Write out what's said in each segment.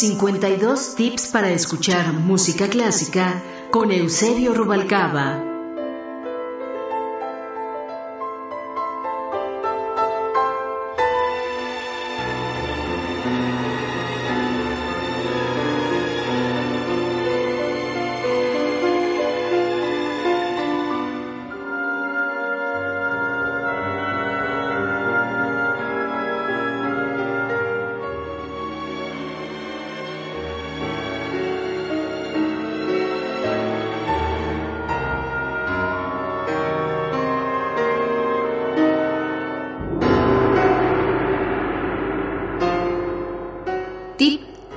52 tips para escuchar música clásica con Eusebio Rubalcaba.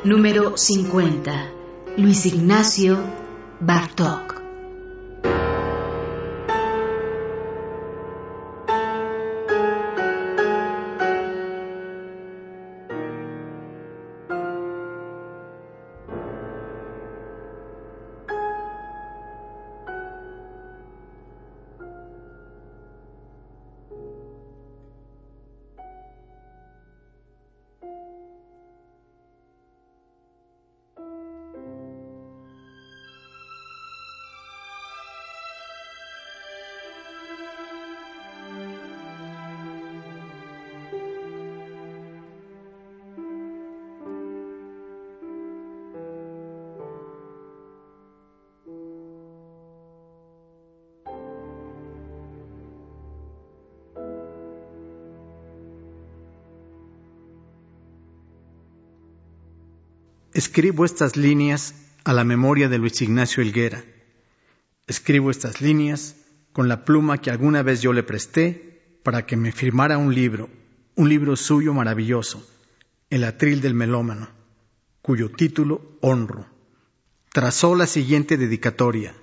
Número 50. Luis Ignacio Bartok. Escribo estas líneas a la memoria de Luis Ignacio Helguera. Escribo estas líneas con la pluma que alguna vez yo le presté para que me firmara un libro, un libro suyo maravilloso, El atril del melómano, cuyo título honro. Trazó la siguiente dedicatoria.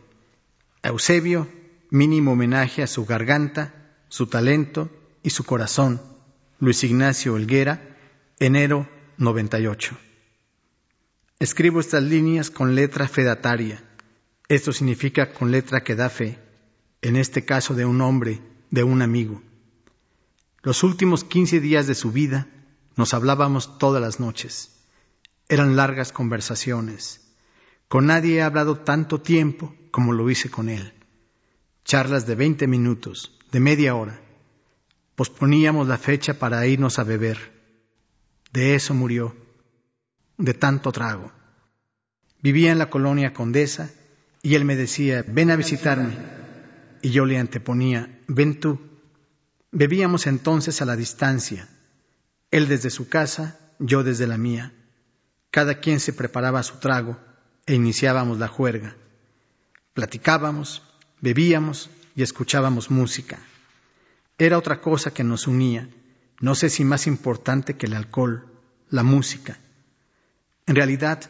Eusebio, mínimo homenaje a su garganta, su talento y su corazón. Luis Ignacio Helguera, enero 98. Escribo estas líneas con letra fedataria. Esto significa con letra que da fe, en este caso de un hombre, de un amigo. Los últimos quince días de su vida nos hablábamos todas las noches. Eran largas conversaciones. Con nadie he hablado tanto tiempo como lo hice con él. Charlas de veinte minutos, de media hora. Posponíamos la fecha para irnos a beber. De eso murió de tanto trago. Vivía en la colonia Condesa y él me decía, ven a visitarme. Y yo le anteponía, ven tú. Bebíamos entonces a la distancia, él desde su casa, yo desde la mía. Cada quien se preparaba su trago e iniciábamos la juerga. Platicábamos, bebíamos y escuchábamos música. Era otra cosa que nos unía, no sé si más importante que el alcohol, la música. En realidad,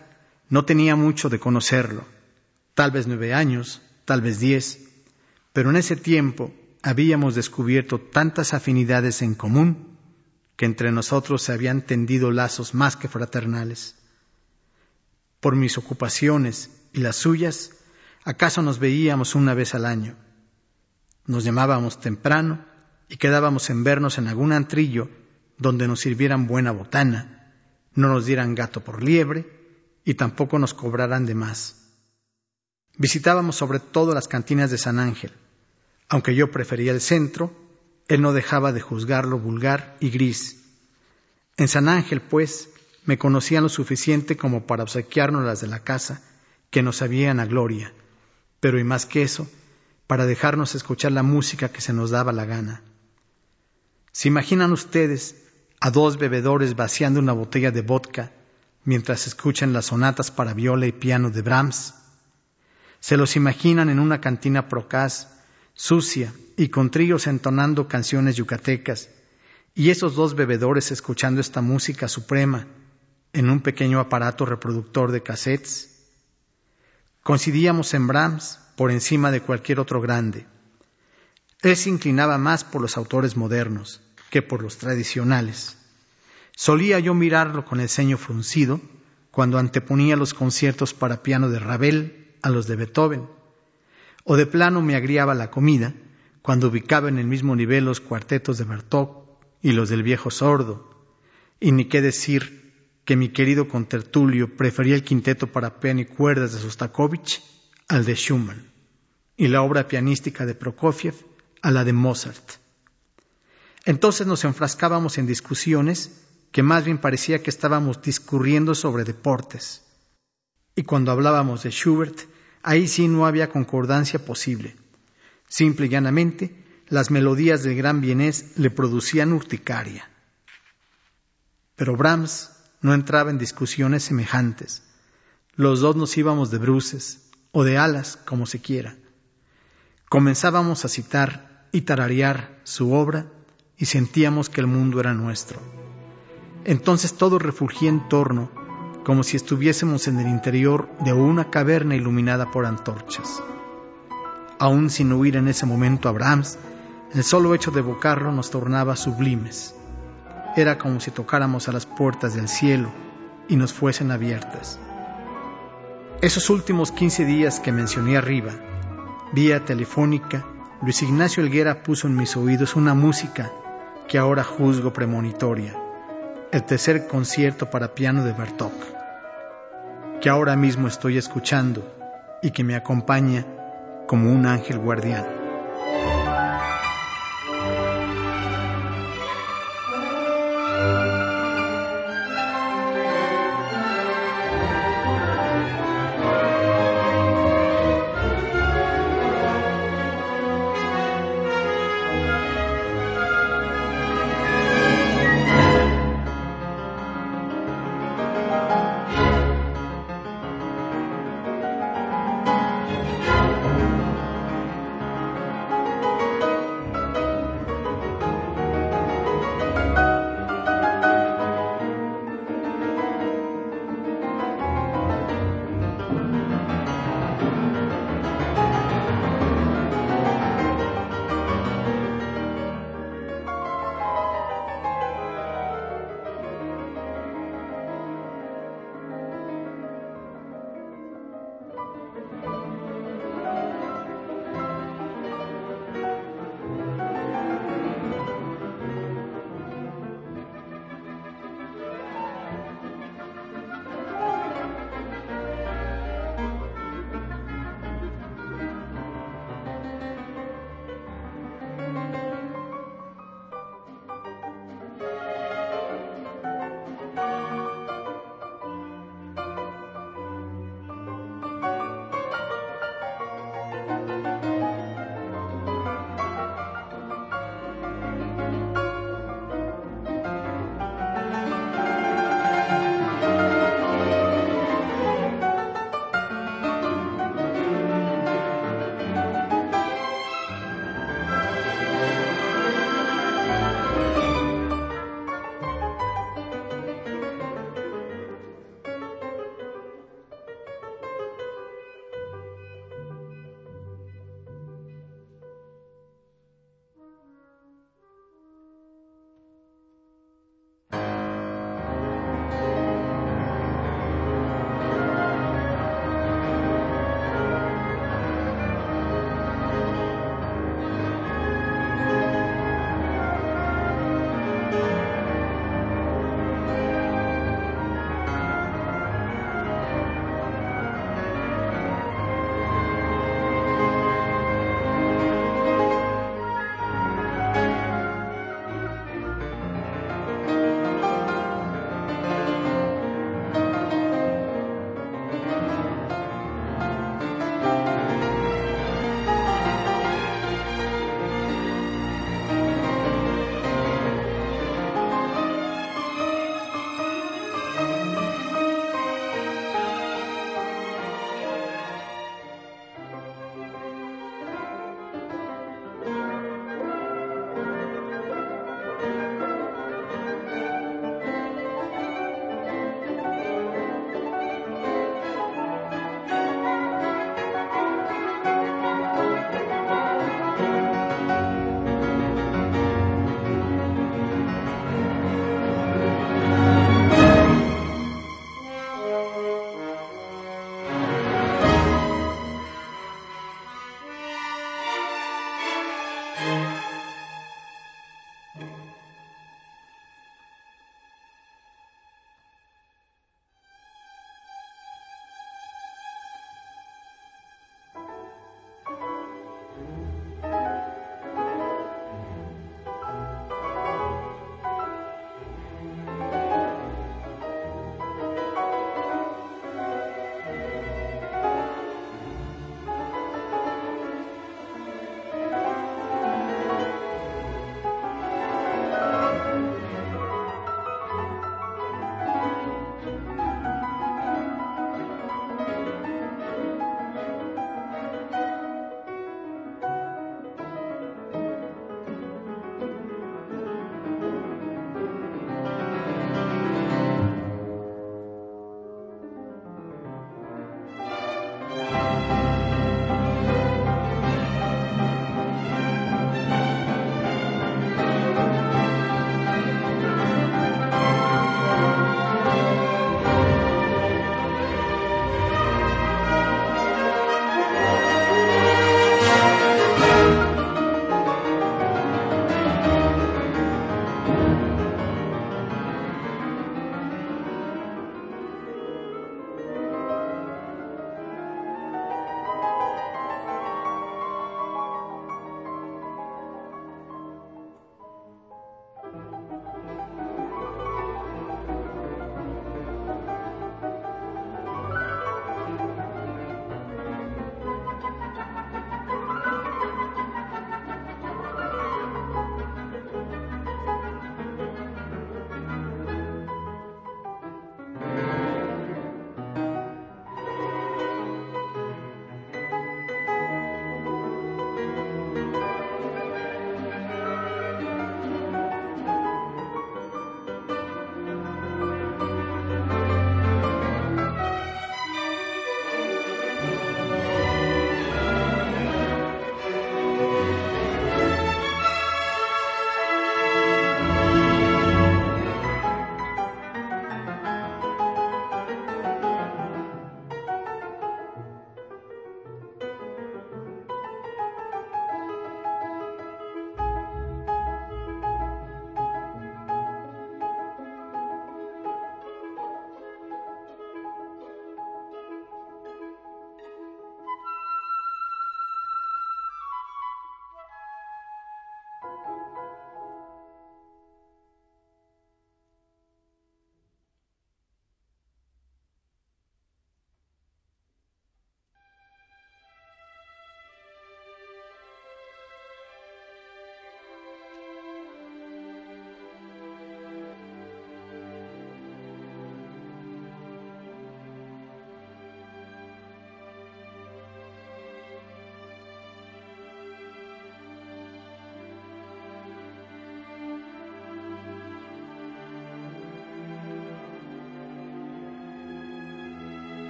no tenía mucho de conocerlo, tal vez nueve años, tal vez diez, pero en ese tiempo habíamos descubierto tantas afinidades en común que entre nosotros se habían tendido lazos más que fraternales. Por mis ocupaciones y las suyas, acaso nos veíamos una vez al año. Nos llamábamos temprano y quedábamos en vernos en algún antrillo donde nos sirvieran buena botana no nos dieran gato por liebre y tampoco nos cobraran de más. Visitábamos sobre todo las cantinas de San Ángel. Aunque yo prefería el centro, él no dejaba de juzgarlo vulgar y gris. En San Ángel, pues, me conocían lo suficiente como para obsequiarnos las de la casa, que nos sabían a gloria, pero y más que eso, para dejarnos escuchar la música que se nos daba la gana. ¿Se imaginan ustedes a dos bebedores vaciando una botella de vodka mientras escuchan las sonatas para viola y piano de Brahms. Se los imaginan en una cantina procaz, sucia y con tríos entonando canciones yucatecas, y esos dos bebedores escuchando esta música suprema en un pequeño aparato reproductor de cassettes. Coincidíamos en Brahms por encima de cualquier otro grande. Él se inclinaba más por los autores modernos que por los tradicionales. Solía yo mirarlo con el ceño fruncido cuando anteponía los conciertos para piano de Ravel a los de Beethoven, o de plano me agriaba la comida cuando ubicaba en el mismo nivel los cuartetos de Bartók y los del viejo sordo, y ni qué decir que mi querido contertulio prefería el quinteto para piano y cuerdas de Sostakovich al de Schumann y la obra pianística de Prokofiev a la de Mozart. Entonces nos enfrascábamos en discusiones que más bien parecía que estábamos discurriendo sobre deportes. Y cuando hablábamos de Schubert, ahí sí no había concordancia posible. Simple y llanamente, las melodías del gran bienés le producían urticaria. Pero Brahms no entraba en discusiones semejantes. Los dos nos íbamos de bruces, o de alas, como se quiera. Comenzábamos a citar y tararear su obra y sentíamos que el mundo era nuestro. Entonces todo refugía en torno, como si estuviésemos en el interior de una caverna iluminada por antorchas. Aún sin huir en ese momento a Brahms, el solo hecho de evocarlo nos tornaba sublimes. Era como si tocáramos a las puertas del cielo y nos fuesen abiertas. Esos últimos 15 días que mencioné arriba, vía telefónica, Luis Ignacio Elguera puso en mis oídos una música que ahora juzgo premonitoria, el tercer concierto para piano de Bartók, que ahora mismo estoy escuchando y que me acompaña como un ángel guardián.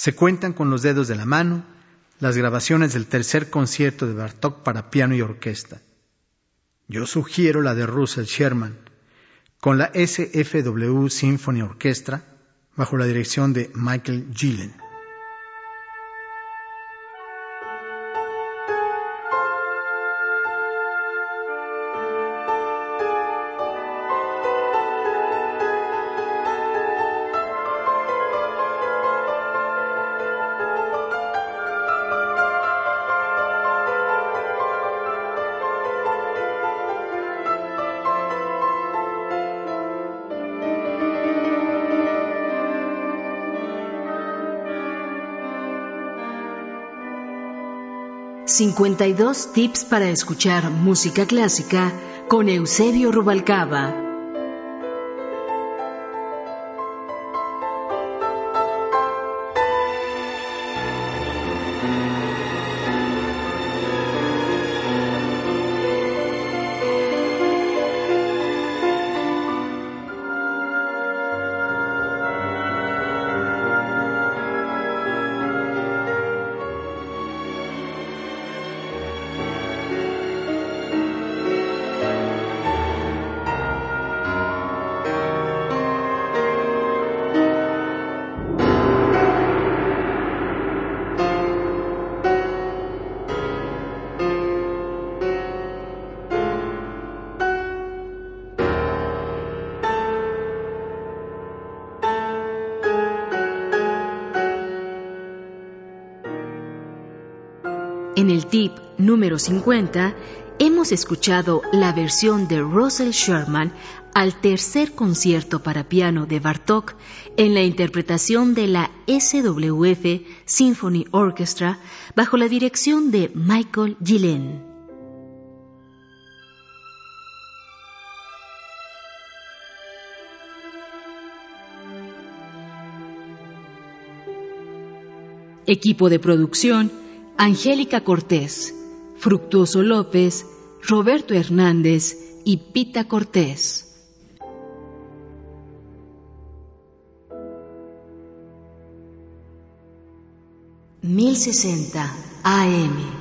Se cuentan con los dedos de la mano las grabaciones del tercer concierto de Bartók para piano y orquesta. Yo sugiero la de Russell Sherman, con la SFW Symphony Orchestra, bajo la dirección de Michael Gillen. 52 tips para escuchar música clásica con Eusebio Rubalcaba. En el tip número 50 hemos escuchado la versión de Russell Sherman al tercer concierto para piano de Bartók en la interpretación de la SWF Symphony Orchestra bajo la dirección de Michael Gillen. Equipo de producción Angélica Cortés, Fructuoso López, Roberto Hernández y Pita Cortés. 1060 AM